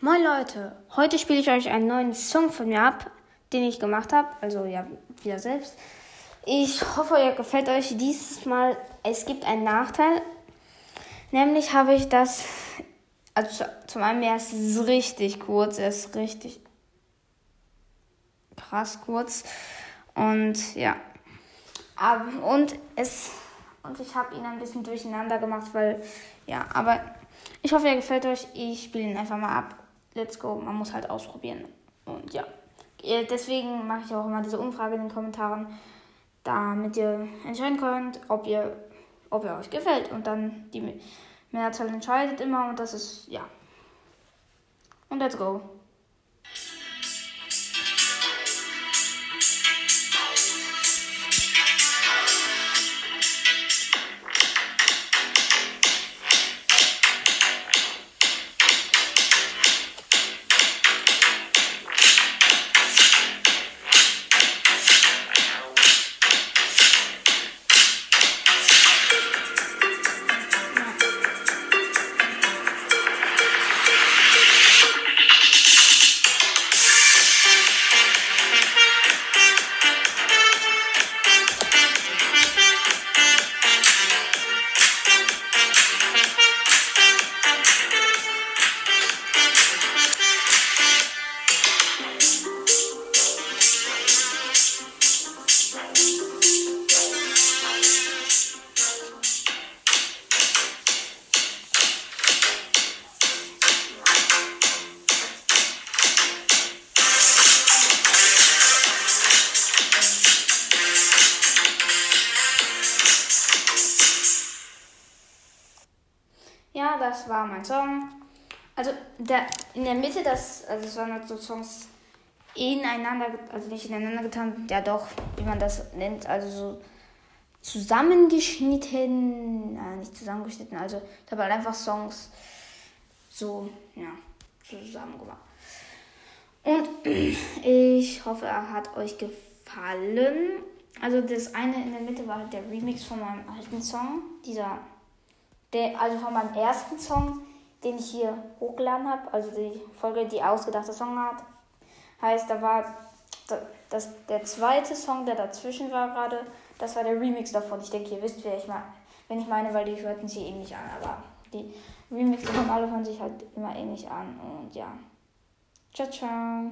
Moin Leute, heute spiele ich euch einen neuen Song von mir ab, den ich gemacht habe, also ja, wieder selbst. Ich hoffe, er gefällt euch dieses Mal. Es gibt einen Nachteil, nämlich habe ich das, also zum einen, er ist richtig kurz, er ist richtig krass kurz und ja, und es und ich habe ihn ein bisschen durcheinander gemacht, weil ja, aber ich hoffe, er gefällt euch. Ich spiele ihn einfach mal ab. Let's go. Man muss halt ausprobieren. Und ja. Deswegen mache ich auch immer diese Umfrage in den Kommentaren, damit ihr entscheiden könnt, ob ihr, ob er euch gefällt. Und dann die Mehrzahl entscheidet immer und das ist, ja. Und let's go. Ja, das war mein Song. Also der, in der Mitte, das, also es waren halt so Songs ineinander, also nicht ineinander getan, ja doch, wie man das nennt, also so zusammengeschnitten, äh, nicht zusammengeschnitten, also ich habe halt einfach Songs so, ja, zusammen gemacht. Und ich hoffe, er hat euch gefallen. Also das eine in der Mitte war halt der Remix von meinem alten Song, dieser der, also von meinem ersten Song, den ich hier hochgeladen habe, also die Folge, die ausgedachte Song hat, heißt, da war das, der zweite Song, der dazwischen war gerade, das war der Remix davon. Ich denke, ihr wisst, wer ich mal, wenn ich meine, weil die hörten sie ähnlich an, aber die Remixe von alle hören sich halt immer ähnlich an und ja. Ciao, ciao.